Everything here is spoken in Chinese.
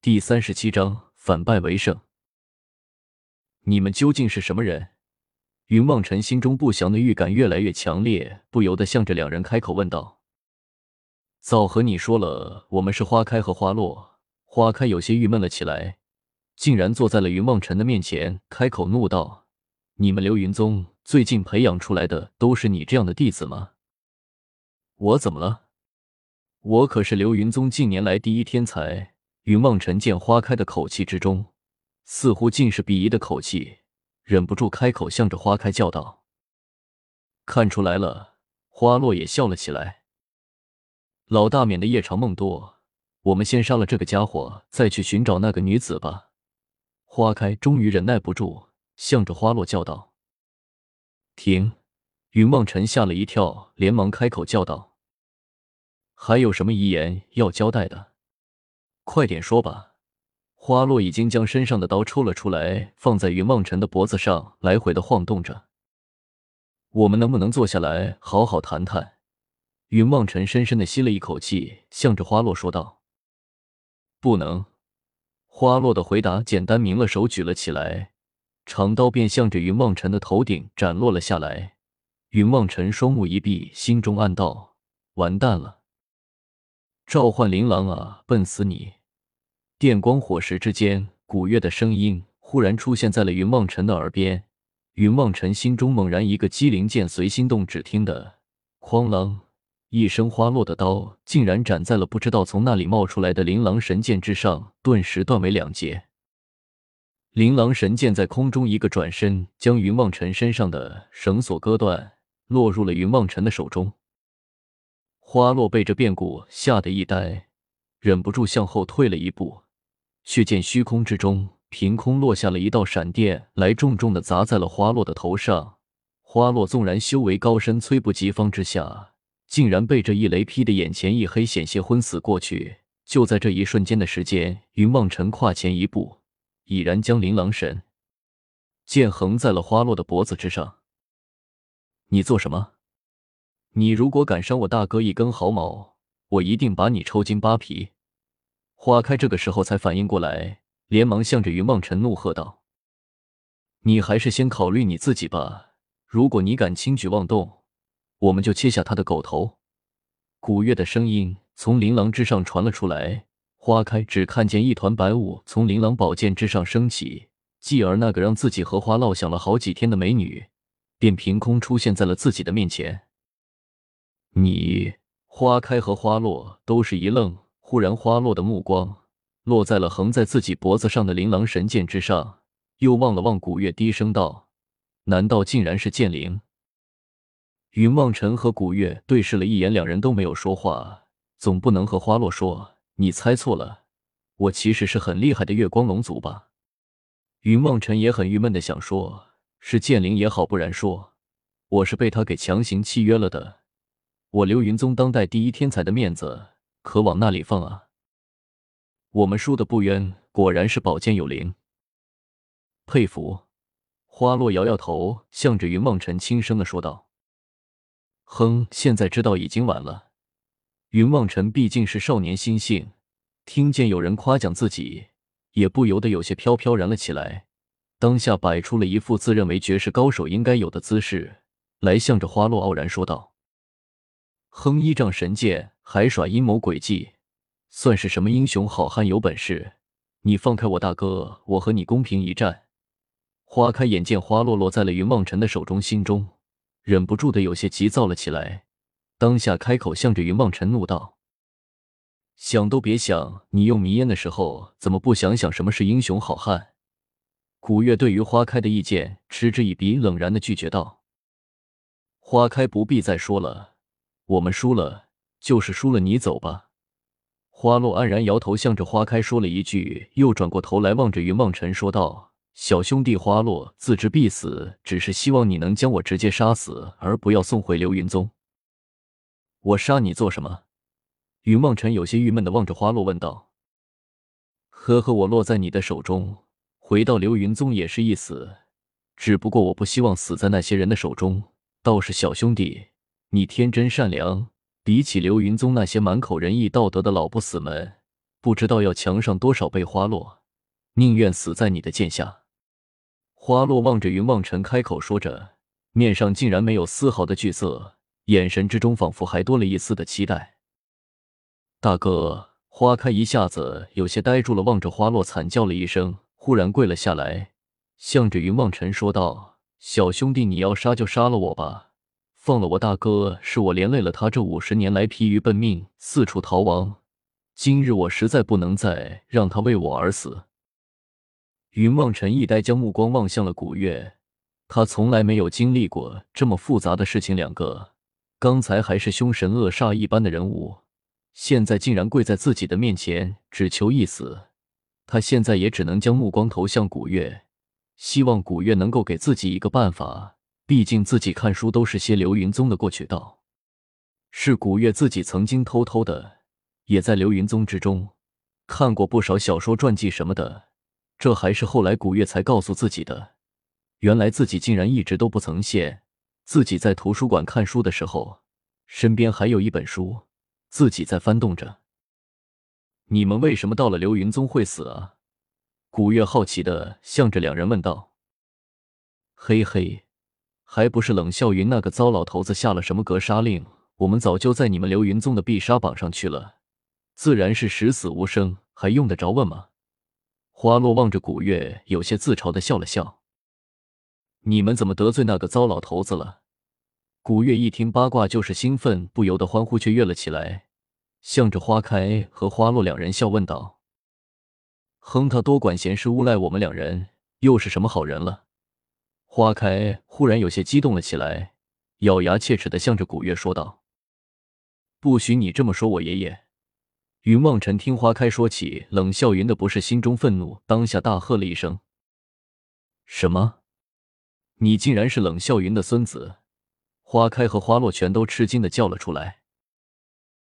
第三十七章反败为胜。你们究竟是什么人？云望尘心中不祥的预感越来越强烈，不由得向着两人开口问道：“早和你说了，我们是花开和花落。”花开有些郁闷了起来，竟然坐在了云望尘的面前，开口怒道：“你们流云宗最近培养出来的都是你这样的弟子吗？我怎么了？我可是流云宗近年来第一天才。”云望尘见花开的口气之中，似乎尽是鄙夷的口气，忍不住开口向着花开叫道：“看出来了。”花落也笑了起来。老大免得夜长梦多，我们先杀了这个家伙，再去寻找那个女子吧。花开终于忍耐不住，向着花落叫道：“停！”云望尘吓了一跳，连忙开口叫道：“还有什么遗言要交代的？”快点说吧！花落已经将身上的刀抽了出来，放在云望尘的脖子上，来回的晃动着。我们能不能坐下来好好谈谈？云望尘深深的吸了一口气，向着花落说道：“不能。”花落的回答简单明了，手举了起来，长刀便向着云望尘的头顶斩落了下来。云望尘双目一闭，心中暗道：“完蛋了！召唤琳琅啊，笨死你！”电光火石之间，古月的声音忽然出现在了云望尘的耳边。云望尘心中猛然一个机灵，剑随心动，只听得“哐啷”一声，花落的刀竟然斩在了不知道从哪里冒出来的琳琅神剑之上，顿时断为两截。琳琅神剑在空中一个转身，将云望尘身上的绳索割断，落入了云望尘的手中。花落被这变故吓得一呆，忍不住向后退了一步。却见虚空之中凭空落下了一道闪电，来重重的砸在了花落的头上。花落纵然修为高深，猝不及防之下，竟然被这一雷劈的眼前一黑，险些昏死过去。就在这一瞬间的时间，云望尘跨前一步，已然将琳琅神剑横在了花落的脖子之上。你做什么？你如果敢伤我大哥一根毫毛，我一定把你抽筋扒皮！花开这个时候才反应过来，连忙向着云望尘怒喝道：“你还是先考虑你自己吧！如果你敢轻举妄动，我们就切下他的狗头！”古月的声音从琳琅之上传了出来。花开只看见一团白雾从琳琅宝剑之上升起，继而那个让自己荷花落想了好几天的美女，便凭空出现在了自己的面前。你，花开和花落都是一愣。忽然，花落的目光落在了横在自己脖子上的琳琅神剑之上，又望了望古月，低声道：“难道竟然是剑灵？”云望尘和古月对视了一眼，两人都没有说话。总不能和花落说：“你猜错了，我其实是很厉害的月光龙族吧？”云望尘也很郁闷的想说：“是剑灵也好，不然说我是被他给强行契约了的。我流云宗当代第一天才的面子。”可往那里放啊？我们输的不冤，果然是宝剑有灵。佩服。花落摇摇头，向着云望尘轻声的说道：“哼，现在知道已经晚了。”云望尘毕竟是少年心性，听见有人夸奖自己，也不由得有些飘飘然了起来。当下摆出了一副自认为绝世高手应该有的姿势，来向着花落傲然说道。哼！依仗神剑还耍阴谋诡计，算是什么英雄好汉有本事？你放开我大哥，我和你公平一战！花开眼见花落落在了云望尘的手中，心中忍不住的有些急躁了起来。当下开口向着云望尘怒道：“想都别想！你用迷烟的时候，怎么不想想什么是英雄好汉？”古月对于花开的意见嗤之以鼻，冷然的拒绝道：“花开，不必再说了。”我们输了就是输了，你走吧。花落黯然摇头，向着花开说了一句，又转过头来望着云望尘说道：“小兄弟花落自知必死，只是希望你能将我直接杀死，而不要送回流云宗。”我杀你做什么？云望尘有些郁闷的望着花落问道：“呵呵，我落在你的手中，回到流云宗也是一死，只不过我不希望死在那些人的手中。倒是小兄弟。”你天真善良，比起流云宗那些满口仁义道德的老不死们，不知道要强上多少倍。花落，宁愿死在你的剑下。花落望着云望尘，开口说着，面上竟然没有丝毫的惧色，眼神之中仿佛还多了一丝的期待。大哥，花开一下子有些呆住了，望着花落惨叫了一声，忽然跪了下来，向着云望尘说道：“小兄弟，你要杀就杀了我吧，放了我大哥，是我连累了他这五十年来疲于奔命，四处逃亡。今日我实在不能再让他为我而死。”云望尘一呆，将目光望向了古月。他从来没有经历过这么复杂的事情，两个刚才还是凶神恶煞一般的人物。现在竟然跪在自己的面前，只求一死。他现在也只能将目光投向古月，希望古月能够给自己一个办法。毕竟自己看书都是些流云宗的过去道，是古月自己曾经偷偷的也在流云宗之中看过不少小说传记什么的。这还是后来古月才告诉自己的。原来自己竟然一直都不曾现，自己在图书馆看书的时候，身边还有一本书。自己在翻动着。你们为什么到了流云宗会死啊？古月好奇的向着两人问道。嘿嘿，还不是冷笑云那个糟老头子下了什么格杀令，我们早就在你们流云宗的必杀榜上去了，自然是十死无生，还用得着问吗？花落望着古月，有些自嘲的笑了笑。你们怎么得罪那个糟老头子了？古月一听八卦，就是兴奋，不由得欢呼雀跃了起来，向着花开和花落两人笑问道：“哼，他多管闲事，诬赖我们两人，又是什么好人了？”花开忽然有些激动了起来，咬牙切齿的向着古月说道：“不许你这么说我爷爷！”云望尘听花开说起冷笑云的不是，心中愤怒，当下大喝了一声：“什么？你竟然是冷笑云的孙子！”花开和花落全都吃惊的叫了出来。